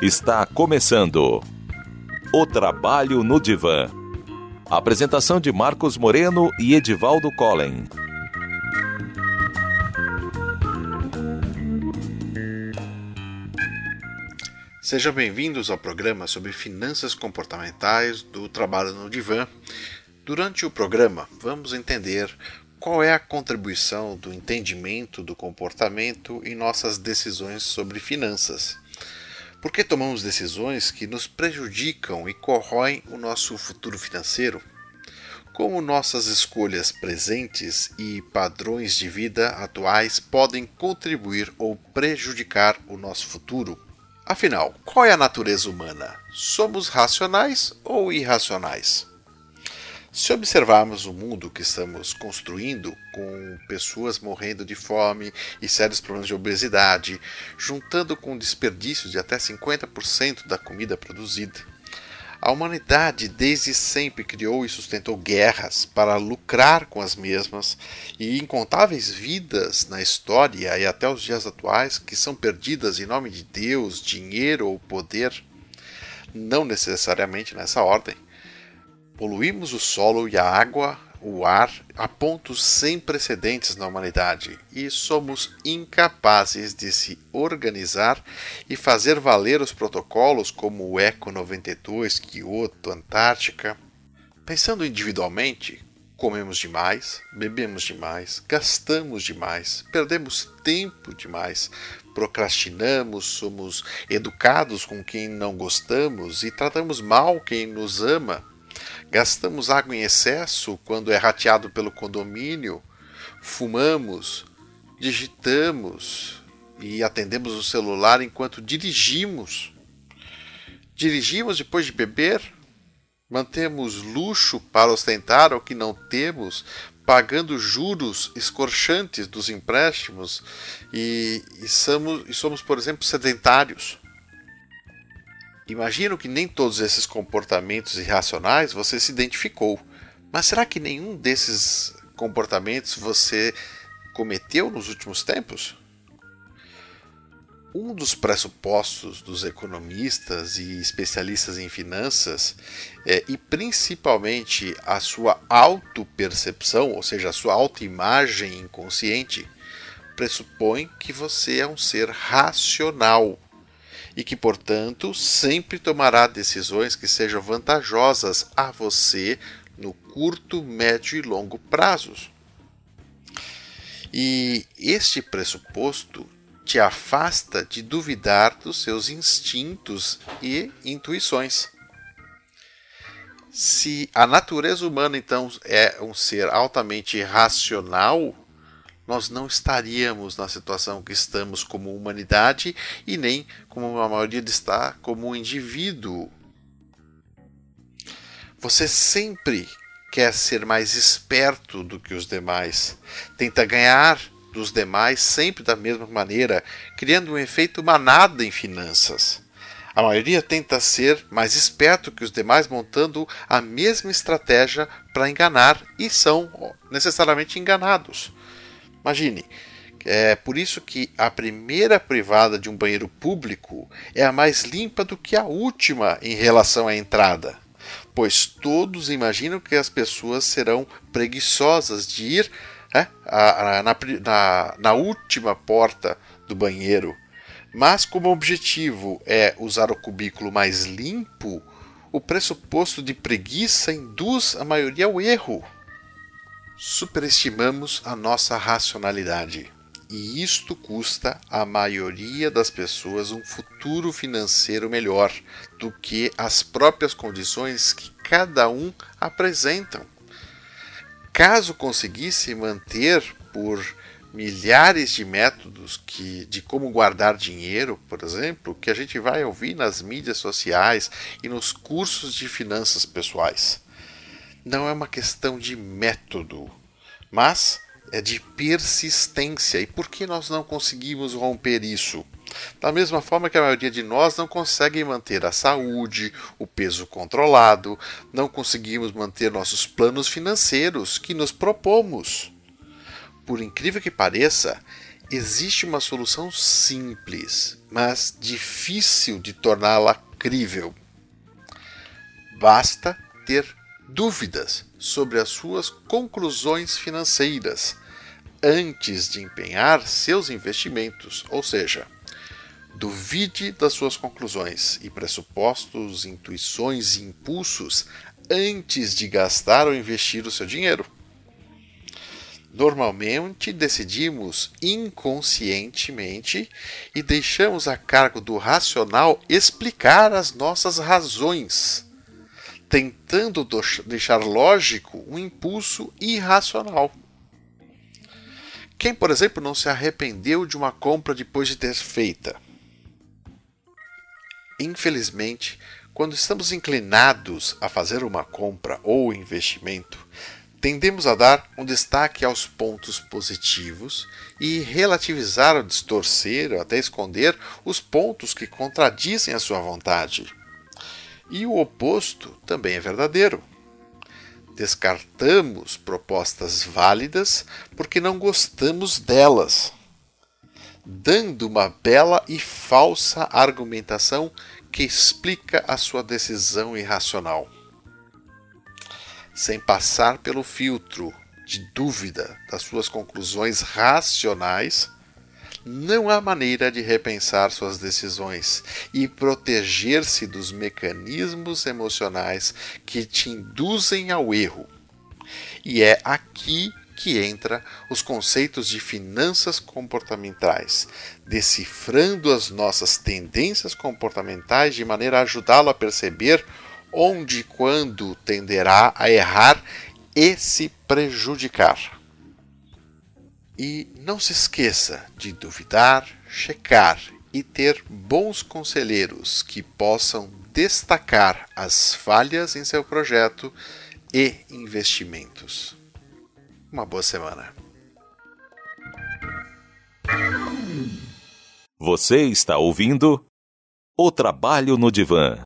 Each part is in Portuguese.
Está começando O Trabalho no Divã. Apresentação de Marcos Moreno e Edivaldo Collen. Sejam bem-vindos ao programa sobre finanças comportamentais do Trabalho no Divã. Durante o programa, vamos entender qual é a contribuição do entendimento do comportamento em nossas decisões sobre finanças. Por que tomamos decisões que nos prejudicam e corroem o nosso futuro financeiro? Como nossas escolhas presentes e padrões de vida atuais podem contribuir ou prejudicar o nosso futuro? Afinal, qual é a natureza humana? Somos racionais ou irracionais? Se observarmos o mundo que estamos construindo, com pessoas morrendo de fome e sérios problemas de obesidade, juntando com desperdício de até 50% da comida produzida, a humanidade desde sempre criou e sustentou guerras para lucrar com as mesmas e incontáveis vidas na história e até os dias atuais que são perdidas em nome de Deus, dinheiro ou poder, não necessariamente nessa ordem. Poluímos o solo e a água, o ar, a pontos sem precedentes na humanidade e somos incapazes de se organizar e fazer valer os protocolos como o ECO 92, Kyoto, Antártica. Pensando individualmente, comemos demais, bebemos demais, gastamos demais, perdemos tempo demais, procrastinamos, somos educados com quem não gostamos e tratamos mal quem nos ama gastamos água em excesso quando é rateado pelo condomínio, fumamos, digitamos e atendemos o celular enquanto dirigimos. Dirigimos depois de beber, mantemos luxo para ostentar o que não temos, pagando juros escorchantes dos empréstimos e, e, somos, e somos, por exemplo, sedentários. Imagino que nem todos esses comportamentos irracionais você se identificou, mas será que nenhum desses comportamentos você cometeu nos últimos tempos? Um dos pressupostos dos economistas e especialistas em finanças, é, e principalmente a sua autopercepção, ou seja, a sua autoimagem inconsciente, pressupõe que você é um ser racional e que, portanto, sempre tomará decisões que sejam vantajosas a você no curto, médio e longo prazos. E este pressuposto te afasta de duvidar dos seus instintos e intuições. Se a natureza humana então é um ser altamente racional, nós não estaríamos na situação que estamos como humanidade e nem como a maioria está como indivíduo. Você sempre quer ser mais esperto do que os demais, tenta ganhar dos demais sempre da mesma maneira, criando um efeito manada em finanças. A maioria tenta ser mais esperto que os demais, montando a mesma estratégia para enganar e são necessariamente enganados. Imagine, é por isso que a primeira privada de um banheiro público é a mais limpa do que a última em relação à entrada, pois todos imaginam que as pessoas serão preguiçosas de ir é, a, a, na, na, na última porta do banheiro. Mas, como o objetivo é usar o cubículo mais limpo, o pressuposto de preguiça induz a maioria ao erro superestimamos a nossa racionalidade. E isto custa à maioria das pessoas um futuro financeiro melhor do que as próprias condições que cada um apresentam. Caso conseguisse manter por milhares de métodos que, de como guardar dinheiro, por exemplo, que a gente vai ouvir nas mídias sociais e nos cursos de finanças pessoais não é uma questão de método, mas é de persistência. E por que nós não conseguimos romper isso? Da mesma forma que a maioria de nós não consegue manter a saúde, o peso controlado, não conseguimos manter nossos planos financeiros que nos propomos. Por incrível que pareça, existe uma solução simples, mas difícil de torná-la crível. Basta ter dúvidas sobre as suas conclusões financeiras antes de empenhar seus investimentos, ou seja, duvide das suas conclusões e pressupostos, intuições e impulsos antes de gastar ou investir o seu dinheiro. Normalmente decidimos inconscientemente e deixamos a cargo do racional explicar as nossas razões, tentando deixar lógico um impulso irracional. Quem, por exemplo, não se arrependeu de uma compra depois de ter feita? Infelizmente, quando estamos inclinados a fazer uma compra ou investimento, tendemos a dar um destaque aos pontos positivos e relativizar ou distorcer ou até esconder os pontos que contradizem a sua vontade. E o oposto também é verdadeiro. Descartamos propostas válidas porque não gostamos delas, dando uma bela e falsa argumentação que explica a sua decisão irracional. Sem passar pelo filtro de dúvida das suas conclusões racionais, não há maneira de repensar suas decisões e proteger-se dos mecanismos emocionais que te induzem ao erro. E é aqui que entra os conceitos de finanças comportamentais, decifrando as nossas tendências comportamentais de maneira a ajudá-lo a perceber onde e quando tenderá a errar e se prejudicar. E não se esqueça de duvidar, checar e ter bons conselheiros que possam destacar as falhas em seu projeto e investimentos. Uma boa semana. Você está ouvindo O Trabalho no Divã.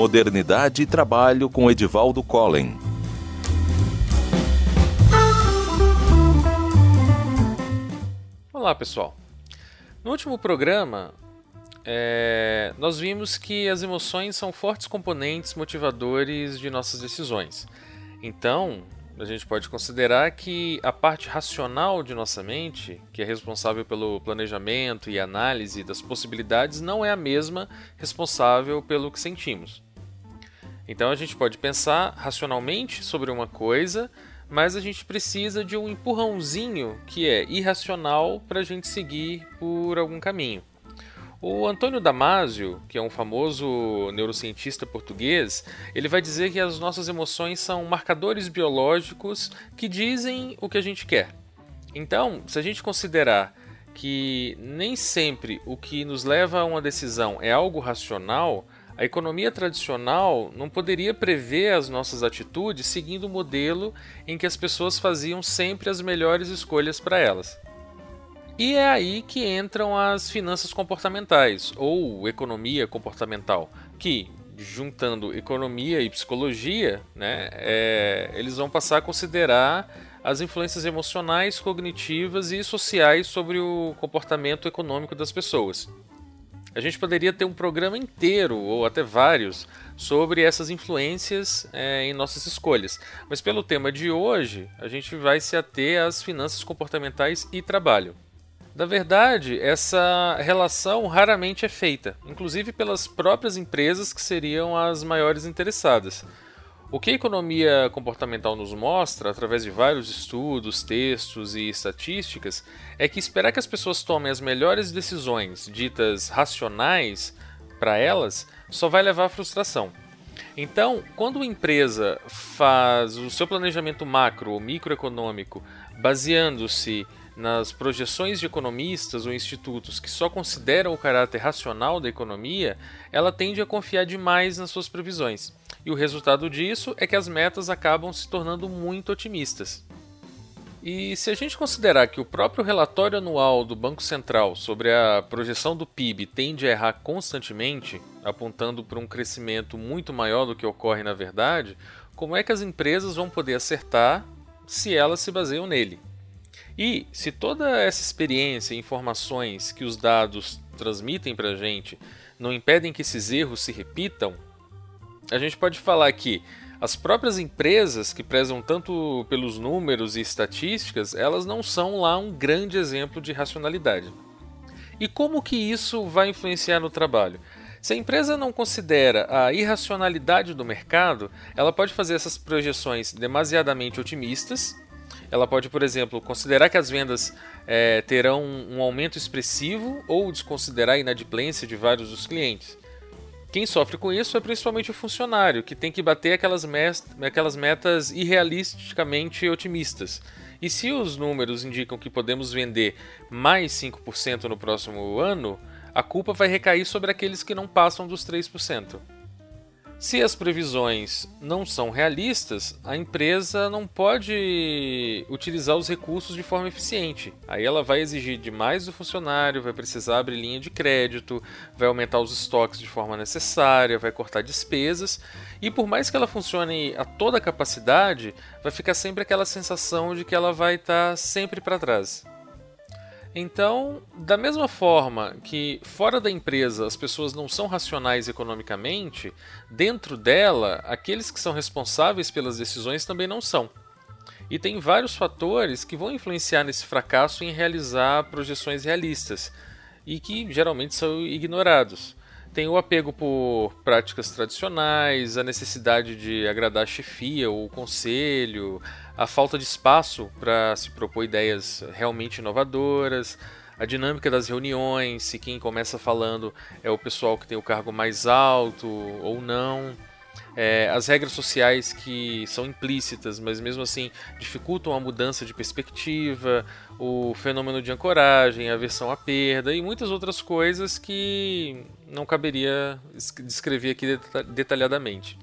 Modernidade e Trabalho com Edivaldo Collen. Olá, pessoal. No último programa, é, nós vimos que as emoções são fortes componentes motivadores de nossas decisões. Então, a gente pode considerar que a parte racional de nossa mente, que é responsável pelo planejamento e análise das possibilidades, não é a mesma responsável pelo que sentimos. Então a gente pode pensar racionalmente sobre uma coisa, mas a gente precisa de um empurrãozinho que é irracional para a gente seguir por algum caminho. O Antônio Damasio, que é um famoso neurocientista português, ele vai dizer que as nossas emoções são marcadores biológicos que dizem o que a gente quer. Então, se a gente considerar que nem sempre o que nos leva a uma decisão é algo racional, a economia tradicional não poderia prever as nossas atitudes seguindo o modelo em que as pessoas faziam sempre as melhores escolhas para elas. E é aí que entram as finanças comportamentais, ou economia comportamental, que, juntando economia e psicologia, né, é, eles vão passar a considerar as influências emocionais, cognitivas e sociais sobre o comportamento econômico das pessoas. A gente poderia ter um programa inteiro, ou até vários, sobre essas influências é, em nossas escolhas. Mas pelo tema de hoje, a gente vai se ater às finanças comportamentais e trabalho. Na verdade, essa relação raramente é feita, inclusive pelas próprias empresas que seriam as maiores interessadas. O que a economia comportamental nos mostra, através de vários estudos, textos e estatísticas, é que esperar que as pessoas tomem as melhores decisões, ditas racionais, para elas, só vai levar à frustração. Então, quando uma empresa faz o seu planejamento macro ou microeconômico baseando-se nas projeções de economistas ou institutos que só consideram o caráter racional da economia, ela tende a confiar demais nas suas previsões. E o resultado disso é que as metas acabam se tornando muito otimistas. E se a gente considerar que o próprio relatório anual do Banco Central sobre a projeção do PIB tende a errar constantemente, apontando para um crescimento muito maior do que ocorre na verdade, como é que as empresas vão poder acertar se elas se baseiam nele? E se toda essa experiência e informações que os dados transmitem para a gente não impedem que esses erros se repitam, a gente pode falar que as próprias empresas que prezam tanto pelos números e estatísticas, elas não são lá um grande exemplo de racionalidade. E como que isso vai influenciar no trabalho? Se a empresa não considera a irracionalidade do mercado, ela pode fazer essas projeções demasiadamente otimistas. Ela pode, por exemplo, considerar que as vendas é, terão um aumento expressivo ou desconsiderar a inadimplência de vários dos clientes. Quem sofre com isso é principalmente o funcionário, que tem que bater aquelas, aquelas metas irrealisticamente otimistas. E se os números indicam que podemos vender mais 5% no próximo ano, a culpa vai recair sobre aqueles que não passam dos 3%. Se as previsões não são realistas, a empresa não pode utilizar os recursos de forma eficiente. Aí ela vai exigir demais do funcionário, vai precisar abrir linha de crédito, vai aumentar os estoques de forma necessária, vai cortar despesas, e por mais que ela funcione a toda capacidade, vai ficar sempre aquela sensação de que ela vai estar sempre para trás. Então, da mesma forma que fora da empresa as pessoas não são racionais economicamente, dentro dela, aqueles que são responsáveis pelas decisões também não são. E tem vários fatores que vão influenciar nesse fracasso em realizar projeções realistas e que geralmente são ignorados. Tem o apego por práticas tradicionais, a necessidade de agradar a chefia ou o conselho, a falta de espaço para se propor ideias realmente inovadoras, a dinâmica das reuniões, se quem começa falando é o pessoal que tem o cargo mais alto ou não. É, as regras sociais que são implícitas, mas mesmo assim dificultam a mudança de perspectiva, o fenômeno de ancoragem, a aversão à perda e muitas outras coisas que não caberia descrever aqui detalhadamente.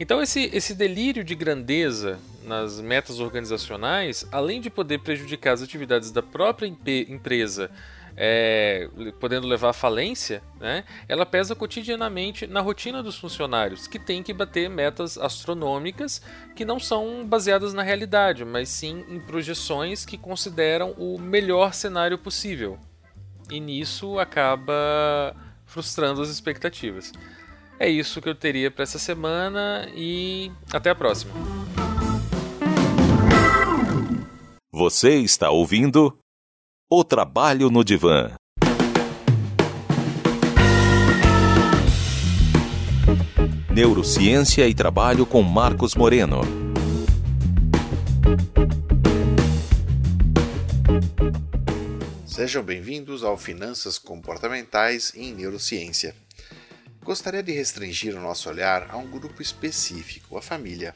Então, esse, esse delírio de grandeza nas metas organizacionais, além de poder prejudicar as atividades da própria empresa, é, podendo levar à falência, né, ela pesa cotidianamente na rotina dos funcionários, que têm que bater metas astronômicas que não são baseadas na realidade, mas sim em projeções que consideram o melhor cenário possível. E nisso acaba frustrando as expectativas. É isso que eu teria para essa semana e até a próxima. Você está ouvindo O Trabalho no Divã. Neurociência e Trabalho com Marcos Moreno. Sejam bem-vindos ao Finanças Comportamentais em Neurociência. Gostaria de restringir o nosso olhar a um grupo específico, a família.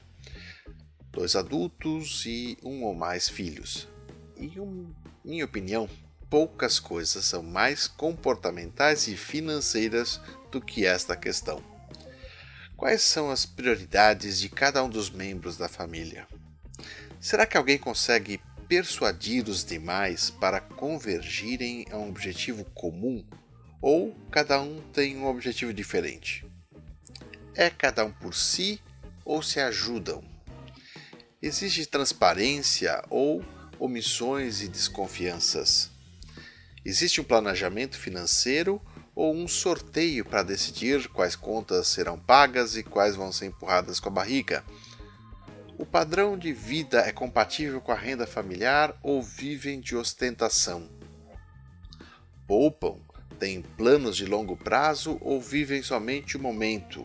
Dois adultos e um ou mais filhos. E, um, minha opinião, poucas coisas são mais comportamentais e financeiras do que esta questão. Quais são as prioridades de cada um dos membros da família? Será que alguém consegue persuadir os demais para convergirem a um objetivo comum ou cada um tem um objetivo diferente? É cada um por si ou se ajudam? Existe transparência ou omissões e desconfianças? Existe um planejamento financeiro ou um sorteio para decidir quais contas serão pagas e quais vão ser empurradas com a barriga? O padrão de vida é compatível com a renda familiar ou vivem de ostentação? Poupam têm planos de longo prazo ou vivem somente o momento?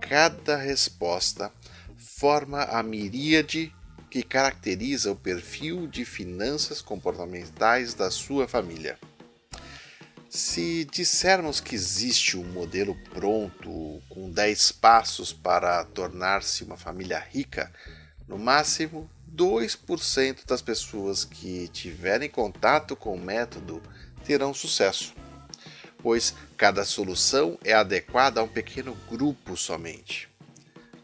Cada resposta forma a miríade que caracteriza o perfil de finanças comportamentais da sua família. Se dissermos que existe um modelo pronto com 10 passos para tornar-se uma família rica, no máximo 2% das pessoas que tiverem contato com o método terão sucesso, pois cada solução é adequada a um pequeno grupo somente.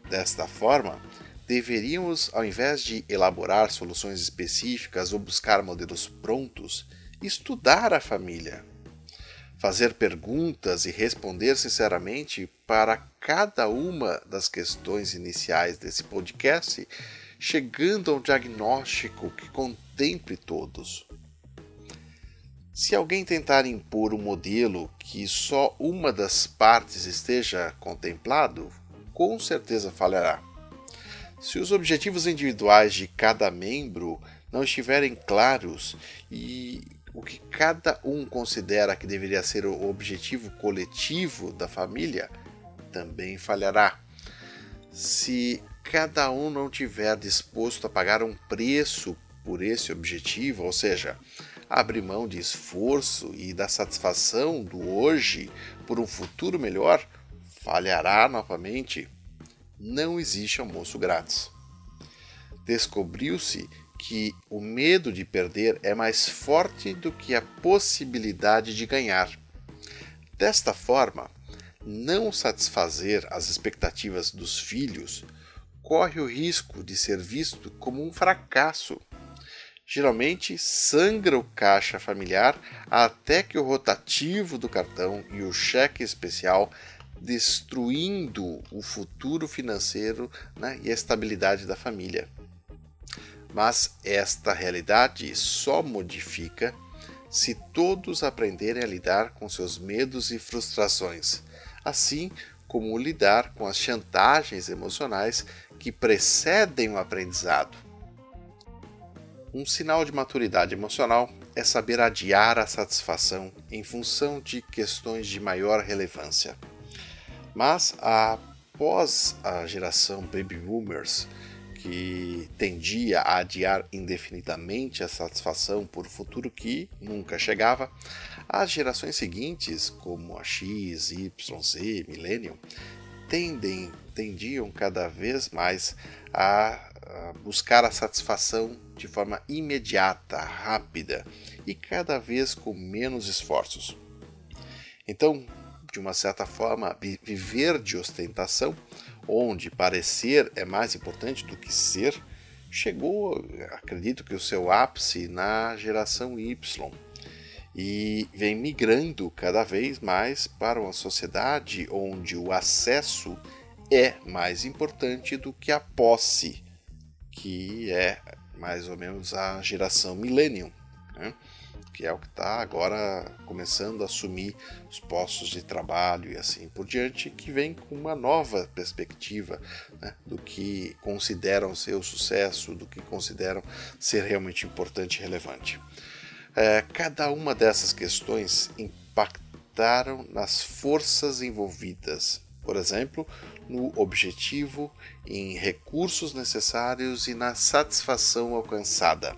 Desta forma, deveríamos, ao invés de elaborar soluções específicas ou buscar modelos prontos, estudar a família, fazer perguntas e responder sinceramente para cada uma das questões iniciais desse podcast, chegando a um diagnóstico que contemple todos. Se alguém tentar impor um modelo que só uma das partes esteja contemplado, com certeza falhará. Se os objetivos individuais de cada membro não estiverem claros e o que cada um considera que deveria ser o objetivo coletivo da família, também falhará. Se cada um não tiver disposto a pagar um preço por esse objetivo, ou seja, abrir mão de esforço e da satisfação do hoje por um futuro melhor, falhará novamente não existe almoço grátis. Descobriu-se que o medo de perder é mais forte do que a possibilidade de ganhar. Desta forma, não satisfazer as expectativas dos filhos corre o risco de ser visto como um fracasso. Geralmente sangra o caixa familiar até que o rotativo do cartão e o cheque especial destruindo o futuro financeiro né, e a estabilidade da família. Mas esta realidade só modifica se todos aprenderem a lidar com seus medos e frustrações, assim como lidar com as chantagens emocionais que precedem o aprendizado. Um sinal de maturidade emocional é saber adiar a satisfação em função de questões de maior relevância. Mas após a geração Baby Boomers, que tendia a adiar indefinidamente a satisfação por futuro que nunca chegava, as gerações seguintes, como a X, Y, Z, Millennium, tendem, tendiam cada vez mais a, a buscar a satisfação de forma imediata, rápida e cada vez com menos esforços. Então, de uma certa forma, viver de ostentação, onde parecer é mais importante do que ser, chegou, acredito que o seu ápice na geração Y e vem migrando cada vez mais para uma sociedade onde o acesso é mais importante do que a posse, que é mais ou menos a geração Millennium. Né? que é o que está agora começando a assumir os postos de trabalho e assim por diante, que vem com uma nova perspectiva né, do que consideram ser o sucesso, do que consideram ser realmente importante e relevante. É, cada uma dessas questões impactaram nas forças envolvidas, por exemplo, no objetivo, em recursos necessários e na satisfação alcançada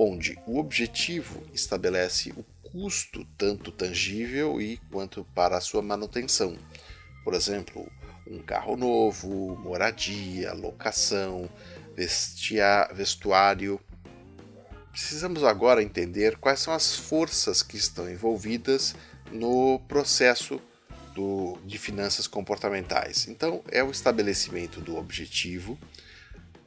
onde o objetivo estabelece o custo tanto tangível e quanto para a sua manutenção. Por exemplo, um carro novo, moradia, locação, vestuário. Precisamos agora entender quais são as forças que estão envolvidas no processo do, de finanças comportamentais. Então, é o estabelecimento do objetivo,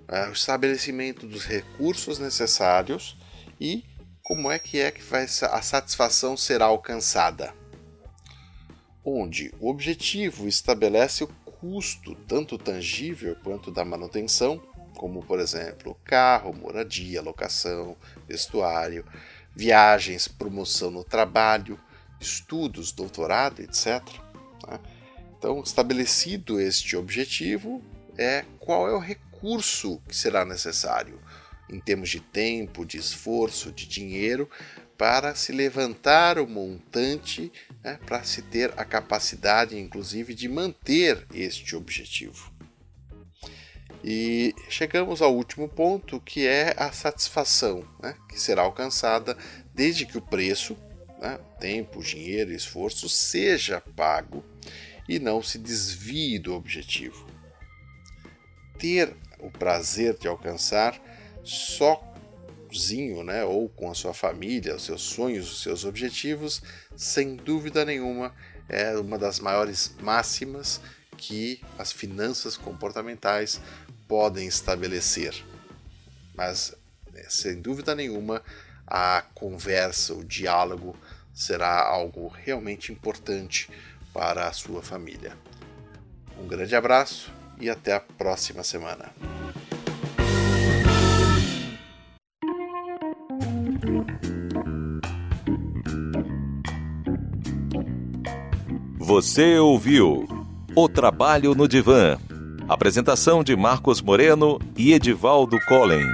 é, o estabelecimento dos recursos necessários e como é que é que vai, a satisfação será alcançada. Onde o objetivo estabelece o custo, tanto tangível quanto da manutenção, como por exemplo carro, moradia, locação, vestuário, viagens, promoção no trabalho, estudos, doutorado, etc. Né? Então, estabelecido este objetivo, é qual é o recurso que será necessário, em termos de tempo, de esforço, de dinheiro, para se levantar o montante, né, para se ter a capacidade, inclusive, de manter este objetivo. E chegamos ao último ponto, que é a satisfação, né, que será alcançada desde que o preço, né, tempo, dinheiro esforço, seja pago e não se desvie do objetivo. Ter o prazer de alcançar sozinho, né, ou com a sua família, os seus sonhos, os seus objetivos, sem dúvida nenhuma, é uma das maiores máximas que as finanças comportamentais podem estabelecer. Mas, né, sem dúvida nenhuma, a conversa, o diálogo será algo realmente importante para a sua família. Um grande abraço e até a próxima semana. Você ouviu O Trabalho no Divã. Apresentação de Marcos Moreno e Edivaldo Collen.